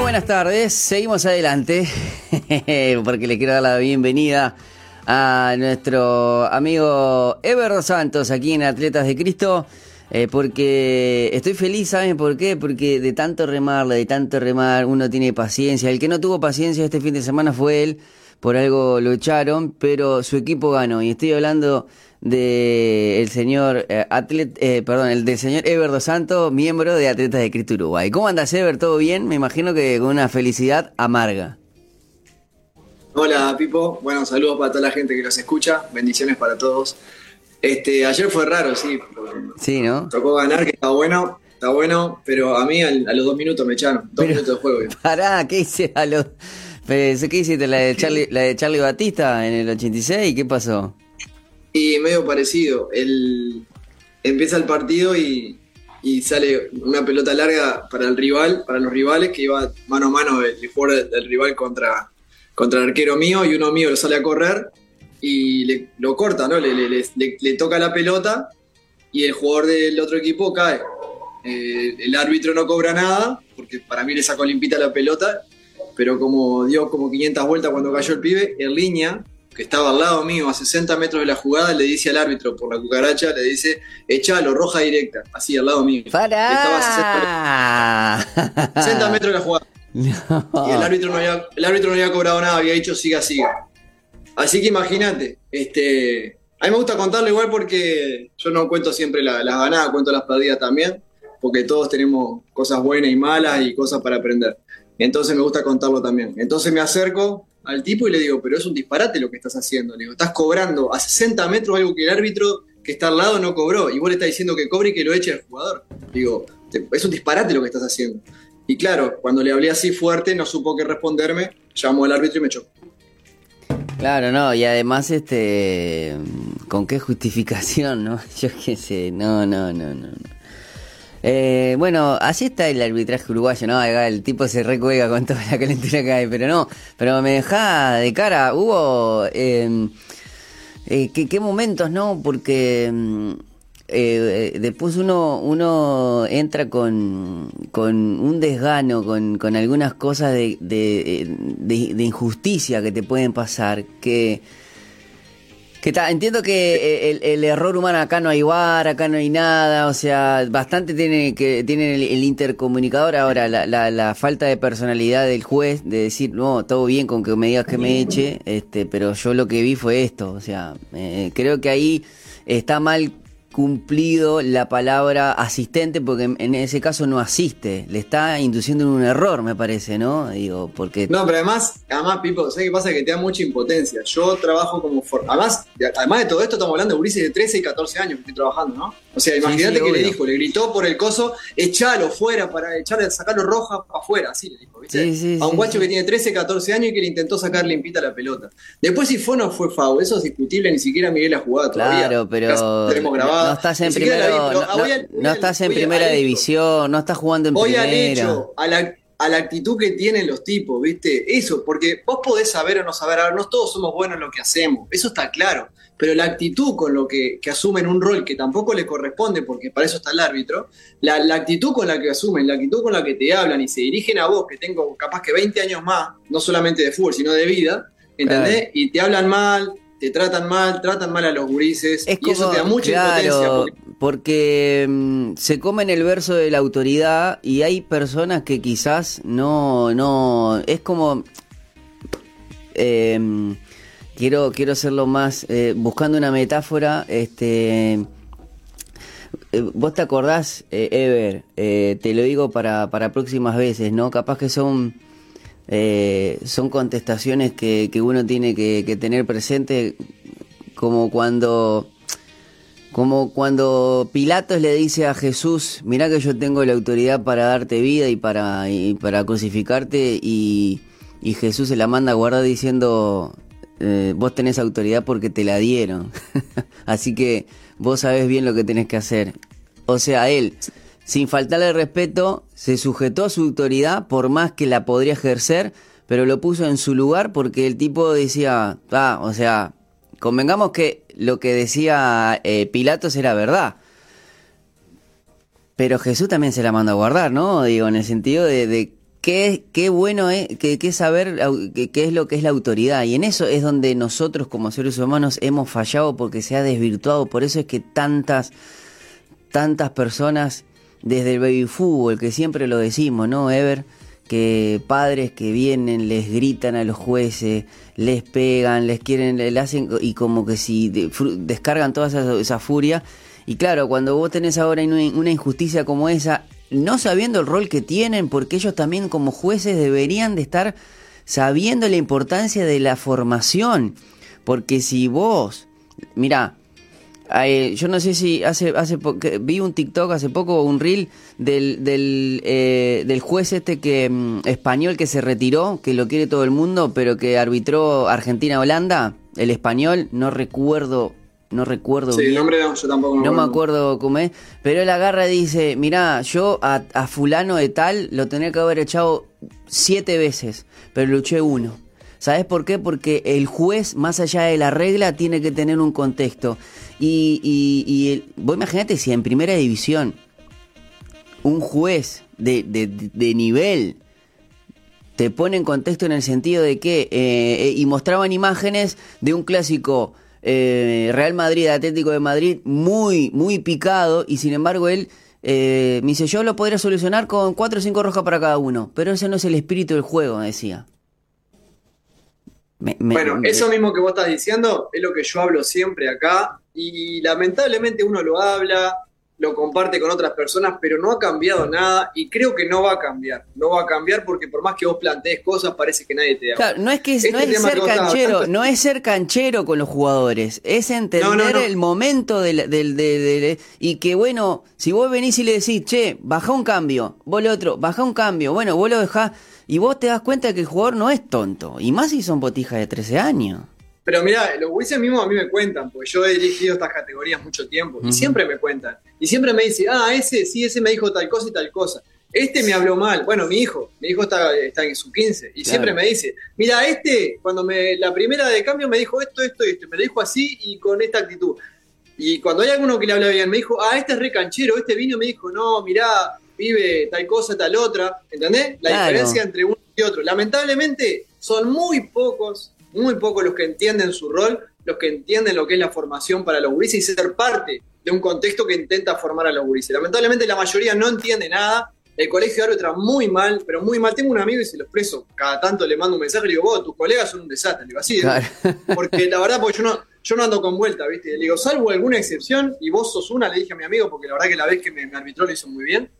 buenas tardes. Seguimos adelante porque le quiero dar la bienvenida a nuestro amigo Ever Santos aquí en Atletas de Cristo. Eh, porque estoy feliz, ¿saben por qué? Porque de tanto remarle, de tanto remar, uno tiene paciencia. El que no tuvo paciencia este fin de semana fue él, por algo lo echaron, pero su equipo ganó. Y estoy hablando de el señor eh, atlet, eh, perdón, el del señor Ever Dos Santos, miembro de Atletas de Cristo Uruguay. ¿Cómo andas, Ever? ¿Todo bien? Me imagino que con una felicidad amarga. Hola, Pipo. Bueno, saludos para toda la gente que nos escucha. Bendiciones para todos. Este, ayer fue raro, sí. Sí, ¿no? Tocó ganar, que está bueno, está bueno, pero a mí a los dos minutos me echaron. Dos minutos de juego. Pará, ¿qué hice a los... ¿Qué hiciste? ¿La de, Charlie, ¿La de Charlie Batista en el 86? ¿Qué pasó? Y medio parecido. El, empieza el partido y, sale una pelota larga para el rival, para los rivales, que iba mano a mano el, jugador del rival contra, contra el arquero mío y uno mío lo sale a correr y le, lo corta, ¿no? Le, le, toca la pelota y el jugador del otro equipo cae. Eh, el árbitro no cobra nada, porque para mí le sacó limpita la pelota, pero como dio como 500 vueltas cuando cayó el pibe, en línea, que estaba al lado mío, a 60 metros de la jugada, le dice al árbitro por la cucaracha, le dice, echalo, roja directa, así al lado mío. ¡Para! Estaba a 60, metros de la jugada. Y el árbitro, no había, el árbitro no había cobrado nada, había dicho siga, siga. Así que imagínate, este, a mí me gusta contarlo igual porque yo no cuento siempre las ganadas, cuento las perdidas también, porque todos tenemos cosas buenas y malas y cosas para aprender. Entonces me gusta contarlo también. Entonces me acerco al tipo y le digo, pero es un disparate lo que estás haciendo. Le digo, estás cobrando a 60 metros algo que el árbitro que está al lado no cobró. Y vos le estás diciendo que cobre y que lo eche al jugador. Digo, es un disparate lo que estás haciendo. Y claro, cuando le hablé así fuerte, no supo qué responderme, llamó al árbitro y me echó. Claro, no, y además, este, ¿con qué justificación, no? Yo qué sé, no, no, no, no. Eh, bueno, así está el arbitraje uruguayo, ¿no? El tipo se recuega con toda la calentura que hay, pero no, pero me deja de cara, hubo... Eh, eh, ¿qué, ¿qué, momentos, ¿no? Porque mm, eh, eh, después uno, uno entra con, con un desgano, con, con algunas cosas de, de, injusticia que te pueden pasar, que, entiendo que eh, el, error humano acá no hay bar, acá no hay nada, o sea, bastante tiene que tiene el, intercomunicador ahora, la, la, la, falta de personalidad del juez, de decir, no, todo bien con que me digas que me eche, este, pero yo lo que vi fue esto, o sea, creo que ahí está mal cumplido la palabra asistente porque en ese caso no asiste, le está induciendo en un error, me parece, ¿no? Digo, porque No, pero además, además Pipo, ¿sabes qué pasa? Que te da mucha impotencia. Yo trabajo como además, además de todo esto estamos hablando de Ulises de 13 y 14 años que estoy trabajando, ¿no? O sea, imagínate que le dijo, le gritó por el coso, echalo fuera para echarle, sacarlo roja para afuera, así le dijo, ¿viste? a un guacho que tiene 13, 14 años y que le intentó sacar limpita la pelota. Después si fue o no fue FAO, eso es discutible, ni siquiera Miguel ha jugado todavía. Claro, pero tenemos grabado no estás en, primero, no, estás en primera división, no estás jugando en voy primera. Al hecho, a la, a la actitud que tienen los tipos, ¿viste? Eso, porque vos podés saber o no saber, a ver, no todos somos buenos en lo que hacemos, eso está claro, pero la actitud con lo que, que asumen un rol que tampoco le corresponde, porque para eso está el árbitro, la, la, actitud con la que asumen, la actitud con la que te hablan y se dirigen a vos, que tengo capaz que 20 años más, no solamente de fútbol, sino de vida, ¿entendés? Y te hablan mal, te tratan mal, tratan mal a los gurises, y eso te da mucha impotencia. Porque, mm, se comen el verso de la autoridad y hay personas que quizás no, no, es como, em, quiero, quiero hacerlo más, eh, buscando una metáfora, este, eh, vos te acordás, eh, Ever, te lo digo para, para próximas veces, ¿no? Capaz que son eh, son contestaciones que, que uno tiene que, tener presente como cuando como cuando Pilatos le dice a Jesús, mira que yo tengo la autoridad para darte vida y para, para crucificarte y, y, Jesús se la manda a guardar diciendo, eh, vos tenés autoridad porque te la dieron. Así que vos sabés bien lo que tenés que hacer. O sea, él sin faltarle respeto, se sujetó a su autoridad por más que la podría ejercer, pero lo puso en su lugar porque el tipo decía, ah, o sea, convengamos que lo que decía eh, Pilatos era verdad. Pero Jesús también se la mandó a guardar, ¿no? Digo, en el sentido de, qué, qué bueno es que saber qué es lo que es la autoridad. Y en eso es donde nosotros como seres humanos hemos fallado porque se ha desvirtuado. Por eso es que tantas, tantas personas desde el baby fútbol, que siempre lo decimos, ¿no, Ever? Que padres que vienen, les gritan a los jueces, les pegan, les quieren, le hacen, y como que si descargan toda esa, esa furia. Y claro, cuando vos tenés ahora una injusticia como esa, no sabiendo el rol que tienen, porque ellos también como jueces deberían de estar sabiendo la importancia de la formación. Porque si vos, mira, yo no sé si hace, hace vi un TikTok hace poco, un reel del, del, eh, del juez este que mm, español que se retiró, que lo quiere todo el mundo, pero que arbitró Argentina-Holanda, el español, no recuerdo no recuerdo sí, el nombre no, yo tampoco No me acuerdo cómo es, pero él agarra y dice, mirá, yo a, fulano de tal lo tenía que haber echado siete veces, pero luché uno. ¿Sabes por qué? Porque el juez, más allá de la regla, tiene que tener un contexto. Y, y, y vos imaginate si en primera división un juez de, de, de nivel te pone en contexto en el sentido de que, eh, y mostraban imágenes de un clásico eh, Real Madrid, Atlético de Madrid, muy, muy picado y sin embargo él eh, me dice, yo lo podría solucionar con cuatro o cinco rojas para cada uno, pero ese no es el espíritu del juego, decía. bueno, eso mismo que vos estás diciendo es lo que yo hablo siempre acá y lamentablemente uno lo habla, lo comparte con otras personas, pero no ha cambiado nada y creo que no va a cambiar. No va a cambiar porque por más que vos plantees cosas, parece que nadie te da. no es que este no es ser canchero, no es ser canchero con los jugadores, es entender el momento del, del, y que bueno, si vos venís y le decís, che, baja un cambio, vos le otro, baja un cambio, bueno, vos lo dejás y vos te das cuenta que el jugador no es tonto, y más si son botijas de 13 años. Pero mira, los Wilson mismos a mí me cuentan, porque yo he dirigido estas categorías mucho tiempo, y siempre me cuentan. Y siempre me dicen, ah, ese, sí, ese me dijo tal cosa y tal cosa. Este me habló mal. Bueno, mi hijo, mi hijo está, está en su 15, y siempre me dice, mira, este, cuando me, la primera de cambio me dijo esto, esto y esto, me lo dijo así y con esta actitud. Y cuando hay alguno que le habla bien, me dijo, ah, este es re canchero, este vino me dijo, no, mirá, vive tal cosa, tal otra, ¿entendés? La diferencia entre uno y otro. Lamentablemente, son muy pocos muy pocos los que entienden su rol, los que entienden lo que es la formación para los gurises y ser parte de un contexto que intenta formar a los gurises. Lamentablemente la mayoría no entiende nada, el colegio de árbitra muy mal, pero muy mal. Tengo un amigo y se lo expreso, cada tanto le mando un mensaje y le digo, vos, tus colegas son un desastre, le digo así, porque la verdad, porque yo no, yo no ando con vuelta, ¿viste? Le digo, salvo alguna excepción, y vos sos una, le dije a mi amigo, porque la verdad que la vez que me, me arbitró lo hizo muy bien,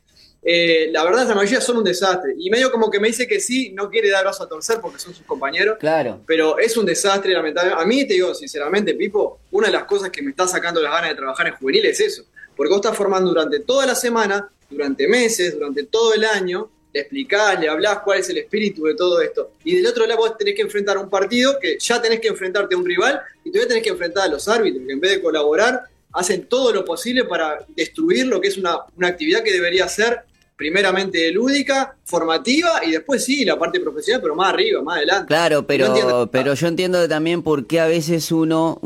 eh, la verdad la mayoría son un desastre. Y medio como que me dice que sí, no quiere dar brazo a torcer porque son sus compañeros. Claro. Pero es un desastre, lamentablemente. A mí te digo, sinceramente, Pipo, una de las cosas que me está sacando las ganas de trabajar en juvenil es eso. Porque vos estás formando durante toda la semana, durante meses, durante todo el año, le explicás, le hablás cuál es el espíritu de todo esto. Y del otro lado vos tenés que enfrentar un partido que ya tenés que enfrentarte a un rival y todavía tenés que enfrentar a los árbitros, que en vez de colaborar, hacen todo lo posible para destruir lo que es una, una actividad que debería ser primeramente lúdica, formativa y después sí, la parte profesional, pero más arriba, más adelante. Claro, pero, pero yo entiendo también por qué a veces uno,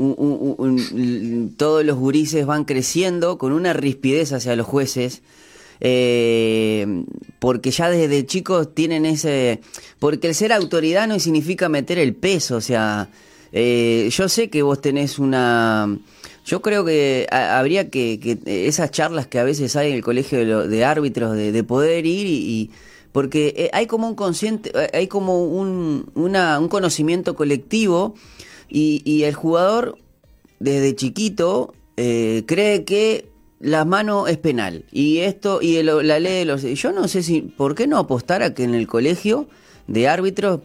todos los gurises van creciendo con una rispidez hacia los jueces. Eh, porque ya desde chicos tienen ese... Porque el ser autoridad no significa meter el peso, o sea, eh, yo sé que vos tenés una yo creo que habría que, esas charlas que a veces hay en el colegio de, árbitros, de, poder ir y, porque eh, hay como un consciente, eh, hay como un, un conocimiento colectivo y, el jugador desde chiquito eh, cree que la mano es penal y esto y la ley de los yo no sé si por qué no apostar a que en el colegio de árbitros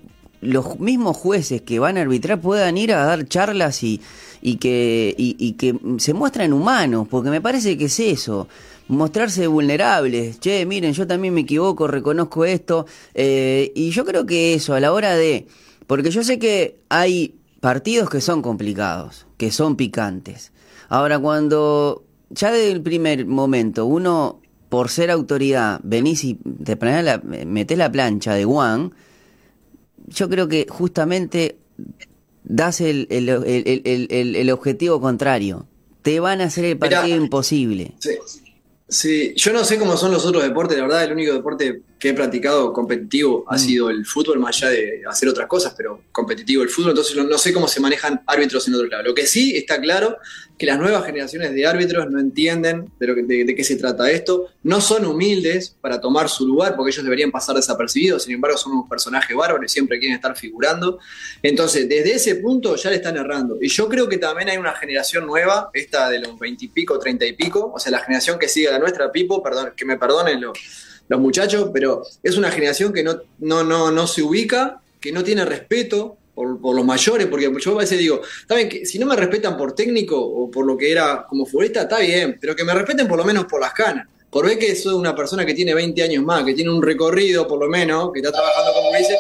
los mismos jueces que van a arbitrar puedan ir a dar charlas y y que, y, que se muestran humanos, porque me parece que es eso, mostrarse vulnerables, che, miren, yo también me equivoco, reconozco esto, eh, y yo creo que eso, a la hora de, porque yo sé que hay partidos que son complicados, que son picantes. Ahora, cuando ya desde el primer momento uno, por ser autoridad, venís y te la, la plancha de Juan, yo creo que justamente das el, el, el, el, objetivo contrario. Te van a hacer el partido imposible. Sí, sí, yo no sé cómo son los otros deportes, la verdad, el único deporte que he practicado competitivo ha mm. sido el fútbol, más allá de hacer otras cosas, pero competitivo el fútbol, entonces no, sé cómo se manejan árbitros en otro lado. Lo que sí está claro que las nuevas generaciones de árbitros no entienden de, lo que, de, qué se trata esto, no son humildes para tomar su lugar, porque ellos deberían pasar desapercibidos, sin embargo son unos personajes bárbaros y siempre quieren estar figurando. Entonces, desde ese punto ya le están errando. Y yo creo que también hay una generación nueva, esta de los 20 y pico, 30 y pico, o sea, la generación que sigue a la nuestra, Pipo, perdón, que me perdonen los los muchachos, pero es una generación que no, no, no, no se ubica, que no tiene respeto por, los mayores, porque yo a veces digo, saben que si no me respetan por técnico o por lo que era como futbolista, está bien, pero que me respeten por lo menos por las canas. Por ver que soy una persona que tiene 20 años más, que tiene un recorrido por lo menos, que está trabajando como dice,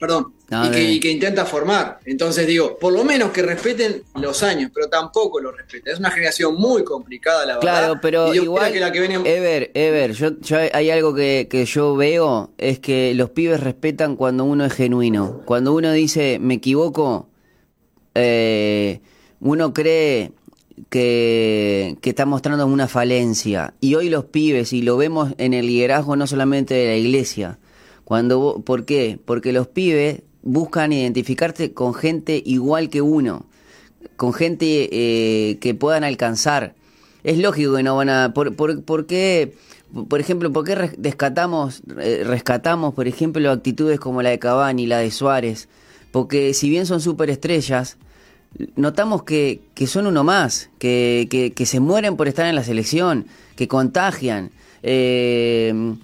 perdón, y, que, intenta formar. Entonces digo, por lo menos que respeten los años, pero tampoco lo respeten. Es una generación muy complicada, la verdad. Claro, pero igual, que la que viene... Ever, Ever, yo, hay algo que, que yo veo, es que los pibes respetan cuando uno es genuino. Cuando uno dice, me equivoco, eh, uno cree que, que, está mostrando una falencia. Y hoy los pibes, y lo vemos en el liderazgo no solamente de la iglesia, cuando, ¿Por qué? Porque los pibes buscan identificarse con gente igual que uno, con gente eh, que puedan alcanzar. Es lógico que no van a... ¿Por, qué, por ejemplo, por qué rescatamos, eh, rescatamos, por ejemplo, actitudes como la de Cavani, la de Suárez? Porque si bien son superestrellas, notamos que, que son uno más, que, que, que, se mueren por estar en la selección, que contagian. Eh,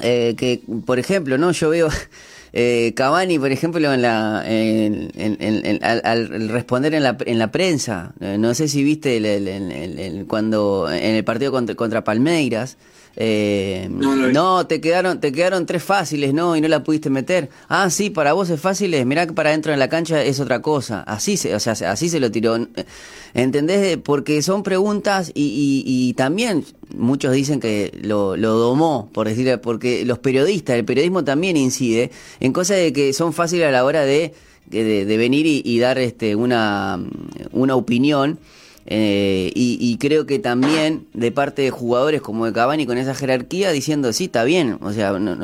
eh, que, por ejemplo, no yo veo eh, Cavani, por ejemplo, en la, al, responder en la, en la prensa, eh, no sé si viste el, cuando en el partido contra, contra Palmeiras, eh, no, te quedaron, te quedaron tres fáciles, ¿no? Y no la pudiste meter. Ah, sí, para vos es fácil, mirá que para adentro de la cancha es otra cosa. Así se, o sea, así se lo tiró. ¿Entendés? Porque son preguntas y, y, también muchos dicen que lo, lo domó, por decir, porque los periodistas, el periodismo también incide en cosas de que son fáciles a la hora de, de, venir y, y, dar este, una, una opinión eh, y, creo que también de parte de jugadores como de Cavani con esa jerarquía diciendo, sí, está bien, o sea, no,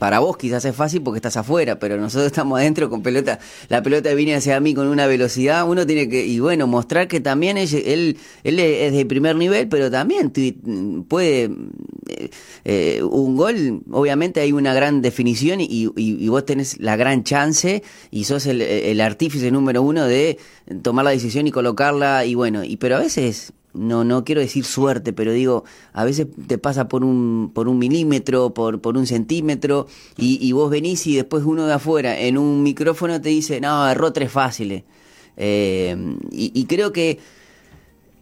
para vos quizás es fácil porque estás afuera, pero nosotros estamos adentro con pelota, la pelota viene hacia mí con una velocidad, uno tiene que, y bueno, mostrar que también él, él, es de primer nivel, pero también puede, eh, eh, un gol, obviamente hay una gran definición y, y, vos tenés la gran chance y sos el, el artífice número uno de tomar la decisión y colocarla y bueno, y pero a veces no, no quiero decir suerte, pero digo, a veces te pasa por un, por un milímetro, por, por un centímetro, y, vos venís y después uno de afuera en un micrófono te dice, no, erró tres fáciles. Eh, y, creo que,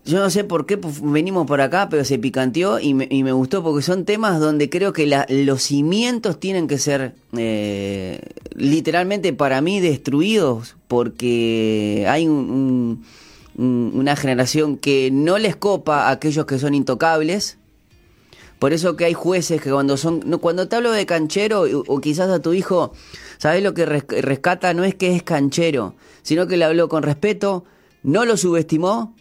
yo no sé por qué venimos por acá, pero se picanteó y me, y me gustó porque son temas donde creo que los cimientos tienen que ser eh, literalmente para mí destruidos porque hay un una generación que no les copa a aquellos que son intocables. Por eso que hay jueces que cuando son... Cuando te hablo de canchero o, quizás a tu hijo, ¿sabes lo que rescata? No es que es canchero, sino que le habló con respeto, no lo subestimó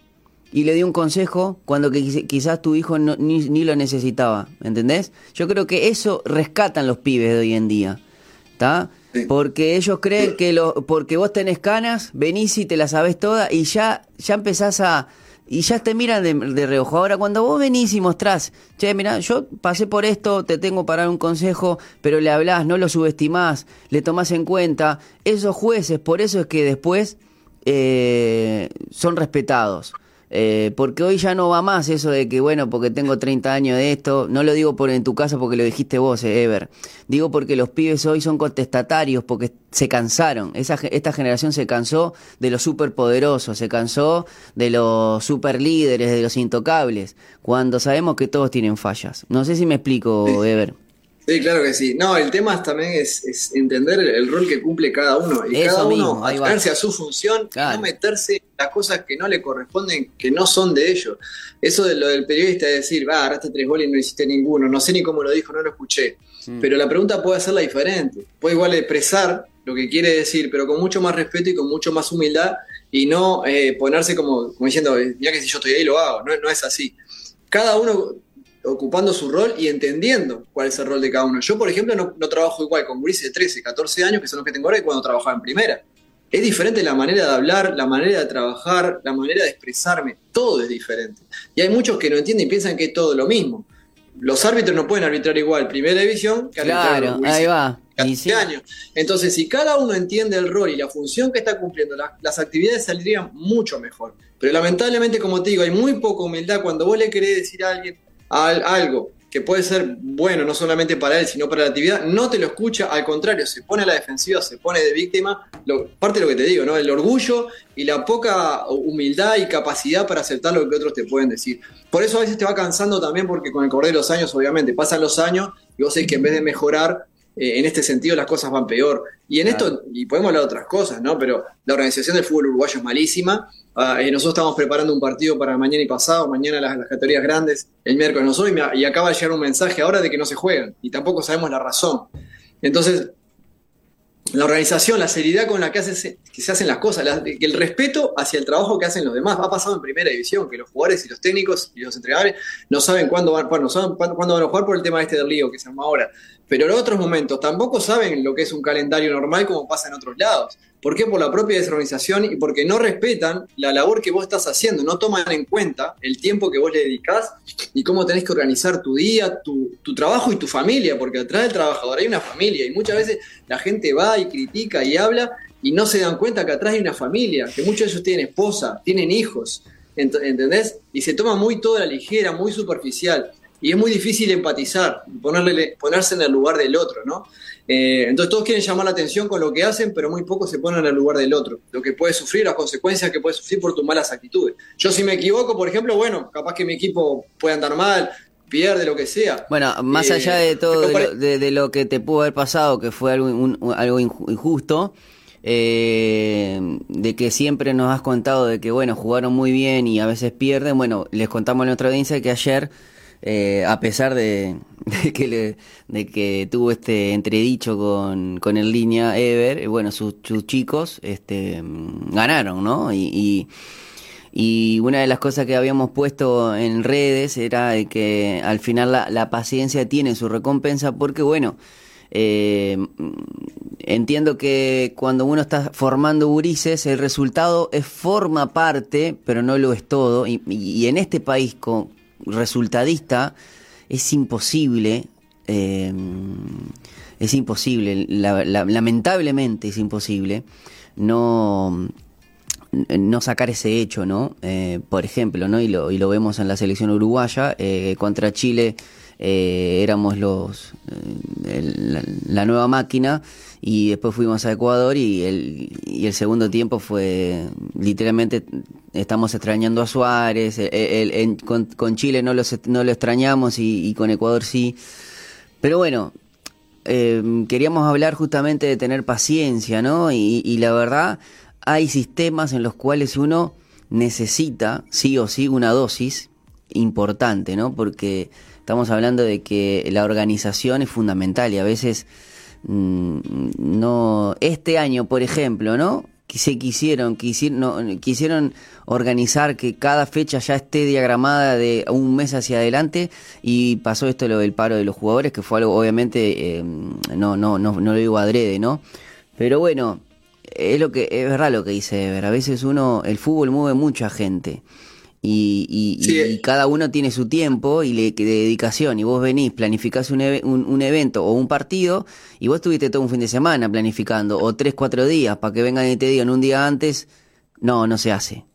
y le dio un consejo cuando quizás tu hijo ni, ni, lo necesitaba, ¿entendés? Yo creo que eso rescatan los pibes de hoy en día, ¿está? Porque ellos creen que lo, porque vos tenés canas, venís y te las sabés todas y ya, ya empezás a, y ya te miran de, de, reojo. Ahora, cuando vos venís y mostrás, che, mira, yo pasé por esto, te tengo para dar un consejo, pero le hablás, no lo subestimás, le tomás en cuenta, esos jueces, por eso es que después eh, son respetados. Eh, porque hoy ya no va más eso de que, bueno, porque tengo 30 años de esto, no lo digo por en tu casa porque lo dijiste vos, eh, Ever, digo porque los pibes hoy son contestatarios, porque se cansaron, Esa, esta generación se cansó de los superpoderosos, se cansó de los superlíderes, de los intocables, cuando sabemos que todos tienen fallas. No sé si me explico, Ever. Sí, claro que sí. No, el tema también es, entender el, rol que cumple cada uno. Y cada uno acercarse a su función y no meterse en las cosas que no le corresponden, que no son de ellos. Eso de lo del periodista de decir, va, agarraste tres goles y no hiciste ninguno. No sé ni cómo lo dijo, no lo escuché. Pero la pregunta puede hacerla diferente. Puede igual expresar lo que quiere decir, pero con mucho más respeto y con mucho más humildad y no eh, ponerse como, como diciendo, ya que si yo estoy ahí lo hago. No, no es así. Cada uno ocupando su rol y entendiendo cuál es el rol de cada uno. Yo, por ejemplo, no, trabajo igual con gurises de 13, 14 años, que son los que tengo ahora, que cuando trabajaba en primera. Es diferente la manera de hablar, la manera de trabajar, la manera de expresarme, todo es diferente. Y hay muchos que no entienden y piensan que es todo lo mismo. Los árbitros no pueden arbitrar igual primera división que Claro, ahí va. años. Entonces, si cada uno entiende el rol y la función que está cumpliendo, las actividades saldrían mucho mejor. Pero lamentablemente, como te digo, hay muy poca humildad cuando vos le querés decir a alguien algo que puede ser bueno no solamente para él, sino para la actividad, no te lo escucha, al contrario, se pone a la defensiva, se pone de víctima. Lo, parte de lo que te digo, ¿no? El orgullo y la poca humildad y capacidad para aceptar lo que otros te pueden decir. Por eso a veces te va cansando también, porque con el correr de los años, obviamente, pasan los años y vos sabés que en vez de mejorar, eh, en este sentido las cosas van peor. Y en esto, y podemos hablar de otras cosas, ¿no? Pero la organización del fútbol uruguayo es malísima Ah, eh, nosotros estamos preparando un partido para mañana y pasado, mañana las, categorías grandes, el miércoles nosotros, y, y, acaba de llegar un mensaje ahora de que no se juegan, y tampoco sabemos la razón. Entonces, la organización, la seriedad con la que, que se hacen las cosas, el respeto hacia el trabajo que hacen los demás. Ha pasado en primera división, que los jugadores y los técnicos y los entrenadores no saben cuándo van, bueno, saben cuándo van a jugar por el tema este del lío que se llama ahora. Pero en otros momentos tampoco saben lo que es un calendario normal como pasa en otros lados. ¿Por qué? Por la propia desorganización y porque no respetan la labor que vos estás haciendo, no toman en cuenta el tiempo que vos le dedicás y cómo tenés que organizar tu día, tu, trabajo y tu familia, porque atrás del trabajador hay una familia y muchas veces la gente va y critica y habla y no se dan cuenta que atrás hay una familia, que muchos de ellos tienen esposa, tienen hijos, ¿entendés? Y se toma muy toda la ligera, muy superficial y es muy difícil empatizar, ponerle, ponerse en el lugar del otro, ¿no? Eh, entonces todos quieren llamar la atención con lo que hacen, pero muy pocos se ponen en el lugar del otro, lo que puede sufrir, las consecuencias que puede sufrir por tus malas actitudes. Yo si me equivoco, por ejemplo, bueno, capaz que mi equipo puede andar mal, pierde lo que sea. Bueno, más eh, allá de todo de lo, que te pudo haber pasado, que fue algo, algo injusto, eh, de que siempre nos has contado de que, bueno, jugaron muy bien y a veces pierden, bueno, les contamos a nuestra audiencia que ayer eh, a pesar de, que de que tuvo este entredicho con, con el línea Ever, eh, bueno, sus, chicos este, ganaron, ¿no? Y, y, una de las cosas que habíamos puesto en redes era que al final la, paciencia tiene su recompensa porque, bueno, eh, entiendo que cuando uno está formando gurises, el resultado es forma parte, pero no lo es todo. Y, y en este país, con, resultadista es imposible, eh, es imposible, lamentablemente es imposible no no sacar ese hecho, ¿no? Eh, por ejemplo, ¿no? Y lo, y lo vemos en la selección uruguaya, eh, contra Chile éramos los la, nueva máquina y después fuimos a Ecuador y el, y el segundo tiempo fue literalmente estamos extrañando a Suárez, el, con, Chile no, no lo extrañamos y, con Ecuador sí. Pero bueno, eh, queríamos hablar justamente de tener paciencia, ¿no? Y, y la verdad, hay sistemas en los cuales uno necesita, sí o sí, una dosis importante, ¿no? Porque estamos hablando de que la organización es fundamental y a veces Mm, no este año por ejemplo no se quisieron quisieron, quisieron organizar que cada fecha ya esté diagramada de un mes hacia adelante y pasó esto lo del paro de los jugadores que fue algo obviamente eh, no no no no lo digo adrede no pero bueno es lo que es verdad lo que dice Ever a veces uno el fútbol mueve mucha gente y, y, cada uno tiene su tiempo y le, de dedicación. Y vos venís, planificás un, un, evento o un partido y vos tuviste todo un fin de semana planificando o tres, cuatro días para que vengan y te digan un día antes, no, no se hace.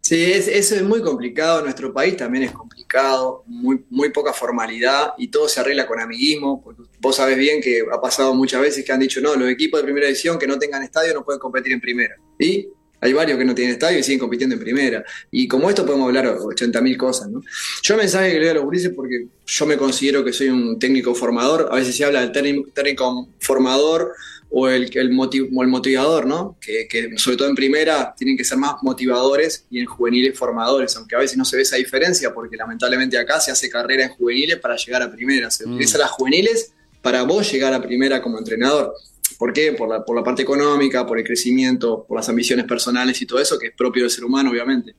Sí, eso es muy complicado. Nuestro país también es complicado, muy, muy poca formalidad y todo se arregla con amiguismo. Vos sabés bien que ha pasado muchas veces que han dicho, no, los equipos de primera edición que no tengan estadio no pueden competir en primera. ¿Y hay varios que no tienen estadio y siguen compitiendo en primera. Y como esto podemos hablar 80.000 cosas, ¿no? Yo mensaje que le doy a los gurises porque yo me considero que soy un técnico formador. A veces se habla del técnico, formador o el, el, el motivador, ¿no? Que, sobre todo en primera tienen que ser más motivadores y en juveniles formadores, aunque a veces no se ve esa diferencia porque lamentablemente acá se hace carrera en juveniles para llegar a primera. Se mm. utiliza las juveniles para vos llegar a primera como entrenador. ¿Por qué? Por la, por la parte económica, por el crecimiento, por las ambiciones personales y todo eso, que es propio del ser humano, obviamente.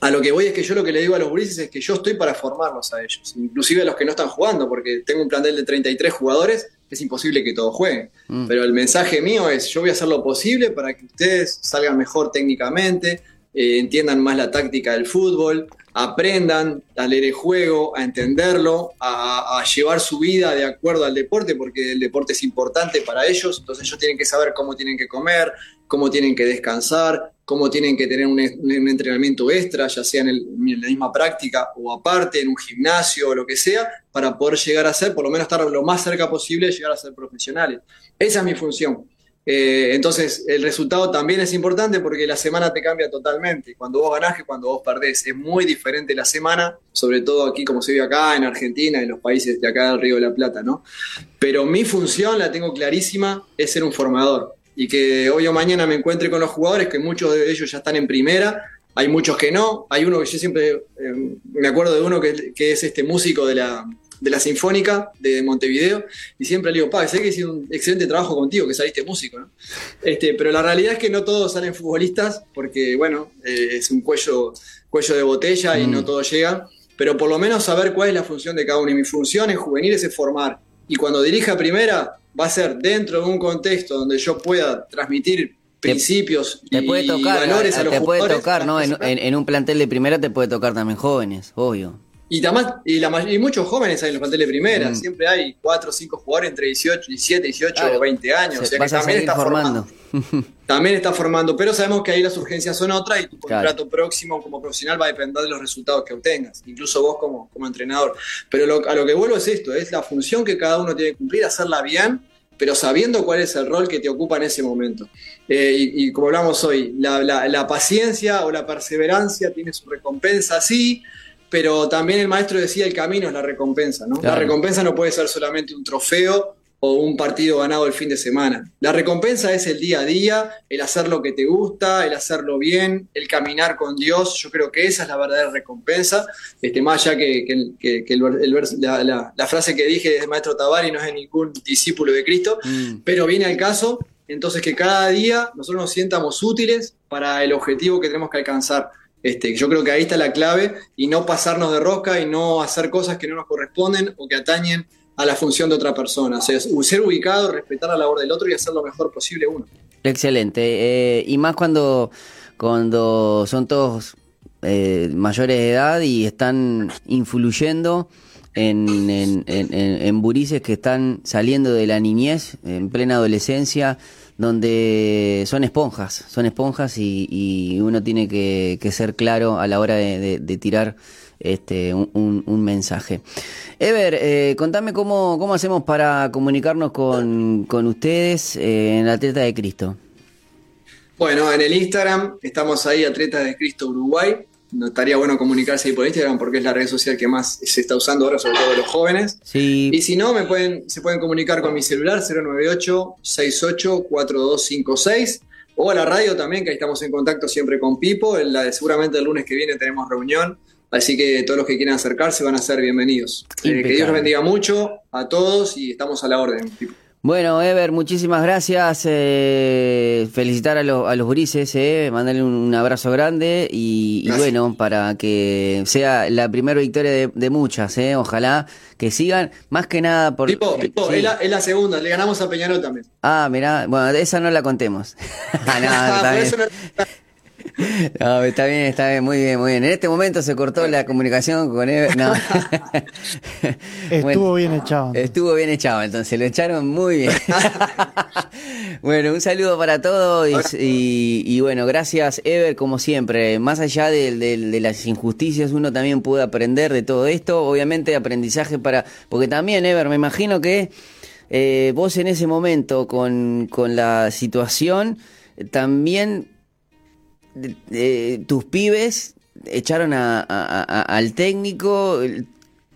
a lo que voy es que yo lo que le digo a los gurises es que yo estoy para formarlos a ellos, inclusive a los que no están jugando, porque tengo un plantel de 33 jugadores, es imposible que todos jueguen. Mm. Pero el mensaje mío es, yo voy a hacer lo posible para que ustedes salgan mejor técnicamente, eh, entiendan más la táctica del fútbol, aprendan a leer el juego, a entenderlo, a, llevar su vida de acuerdo al deporte, porque el deporte es importante para ellos, entonces ellos tienen que saber cómo tienen que comer, cómo tienen que descansar, cómo tienen que tener un, entrenamiento extra, ya sea en, en, la misma práctica o aparte, en un gimnasio o lo que sea, para poder llegar a ser, por lo menos estar lo más cerca posible de llegar a ser profesionales. Esa es mi función. Eh, entonces, el resultado también es importante porque la semana te cambia totalmente. Cuando vos ganás y cuando vos perdés. Es muy diferente la semana, sobre todo aquí, como se vive acá, en Argentina, en los países de acá del Río de la Plata, ¿no? Pero mi función, la tengo clarísima, es ser un formador. Y que hoy o mañana me encuentre con los jugadores, que muchos de ellos ya están en primera, hay muchos que no. Hay uno que yo siempre eh, me acuerdo de uno que, que es este músico de la, de la Sinfónica de Montevideo y siempre le digo, pa, sé que hice un excelente trabajo contigo, que saliste músico, ¿no? Este, pero la realidad es que no todos salen futbolistas porque, bueno, eh, es un cuello, cuello de botella y no mm. todo llega, pero por lo menos saber cuál es la función de cada uno. Y mi función en juvenil es formar. Y cuando dirija primera, va a ser dentro de un contexto donde yo pueda transmitir principios te, puede tocar, valores a, los te puede tocar, ¿no? En, en, un plantel de primera te puede tocar también jóvenes, obvio. Y, y, la, y muchos jóvenes hay en los planteles de primera, mm. siempre hay 4 o 5 jugadores entre 18, 17, 18 o 20 años. o sea que también está formando. también está formando, pero sabemos que ahí las urgencias son otras y tu contrato próximo como profesional va a depender de los resultados que obtengas, incluso vos como, como entrenador. Pero a lo que vuelvo es esto, es la función que cada uno tiene que cumplir, hacerla bien, pero sabiendo cuál es el rol que te ocupa en ese momento. Eh, y, como hablamos hoy, la, la, la paciencia o la perseverancia tiene su recompensa, sí, pero también el maestro decía el camino es la recompensa, ¿no? La recompensa no puede ser solamente un trofeo o un partido ganado el fin de semana. La recompensa es el día a día, el hacer lo que te gusta, el hacerlo bien, el caminar con Dios. Yo creo que esa es la verdadera recompensa. Este, más allá que, la, frase que dije del maestro Tabari no es de ningún discípulo de Cristo, mm. pero viene al caso. Entonces que cada día nosotros nos sientamos útiles para el objetivo que tenemos que alcanzar. Este, yo creo que ahí está la clave y no pasarnos de rosca y no hacer cosas que no nos corresponden o que atañen a la función de otra persona. O sea, ser ubicado, respetar la labor del otro y hacer lo mejor posible uno. Excelente. Eh, y más cuando, cuando son todos eh, mayores de edad y están influyendo en, en, en, en burises que están saliendo de la niñez, en plena adolescencia donde son esponjas, son esponjas y, uno tiene que, ser claro a la hora de, tirar este, un, mensaje. Ever, eh, contame cómo, cómo hacemos para comunicarnos con, ustedes eh, en Atleta de Cristo. Bueno, en el Instagram estamos ahí, Atleta de Cristo Uruguay no estaría bueno comunicarse ahí por Instagram porque es la red social que más se está usando ahora, sobre todo los jóvenes. Sí. Y si no, me pueden, se pueden comunicar con mi celular 098-684256 o a la radio también, que ahí estamos en contacto siempre con Pipo. La, seguramente el lunes que viene tenemos reunión. Así que todos los que quieran acercarse van a ser bienvenidos. Eh, que Dios los bendiga mucho a todos y estamos a la orden. Pipo. Bueno, Ever, muchísimas gracias. Eh, felicitar a, los a los grises, eh, mandarle un, abrazo grande y, bueno, para que sea la primera victoria de, muchas, eh, ojalá que sigan, más que nada por... Tipo, es, la, segunda, le ganamos a Peñarol también. Ah, mirá, bueno, esa no la contemos. ah, no, No, está bien, está bien, muy bien, muy bien. En este momento se cortó la comunicación con Ever. No. estuvo bien echado. Estuvo bien echado, entonces lo echaron muy bien. bueno, un saludo para todos y, bueno, gracias Ever, como siempre. Más allá de, las injusticias, uno también puede aprender de todo esto. Obviamente, aprendizaje para. Porque también, Ever, me imagino que eh, vos en ese momento, con, con la situación, también tus pibes echaron a, al técnico,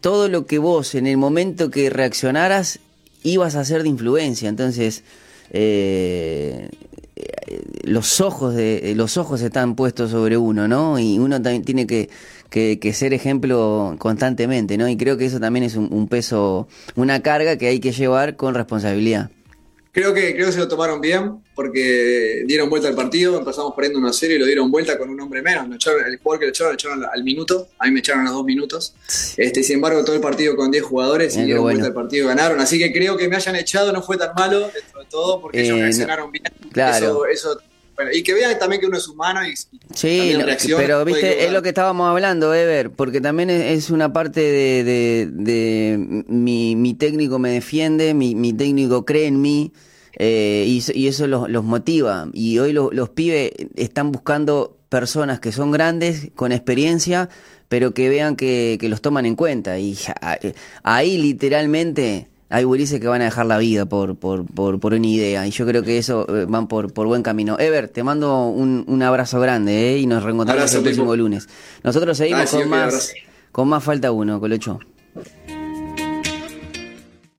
todo lo que vos en el momento que reaccionaras ibas a hacer de influencia. Entonces, eh, los ojos de los ojos están puestos sobre uno, ¿no? Y uno también tiene que, que, ser ejemplo constantemente, ¿no? Y creo que eso también es un peso, una carga que hay que llevar con responsabilidad. Creo que, creo que se lo tomaron bien porque dieron vuelta al partido, empezamos perdiendo una serie y lo dieron vuelta con un hombre menos. el jugador que lo echaron, lo echaron al minuto, a mí me echaron a los dos minutos. Este, sin embargo, todo el partido con 10 jugadores y dieron vuelta al partido y ganaron. Así que creo que me hayan echado no fue tan malo dentro de todo porque ellos eh, reaccionaron bien. Claro. Eso, y que vean también que uno es humano y, sí, pero viste, es lo que estábamos hablando, Ever, porque también es, una parte de, de, mi, mi, técnico me defiende, mi, mi técnico cree en mí. Eh, y, eso los, los, motiva. Y hoy los pibes están buscando personas que son grandes, con experiencia, pero que vean que, que los toman en cuenta. Y ahí literalmente hay gurises que van a dejar la vida por, por, por, por, una idea. Y yo creo que eso eh, van por, por buen camino. Ever, te mando un, un abrazo grande ¿eh? y nos reencontramos el próximo lunes. Nosotros seguimos con más, con más falta uno, Colocho.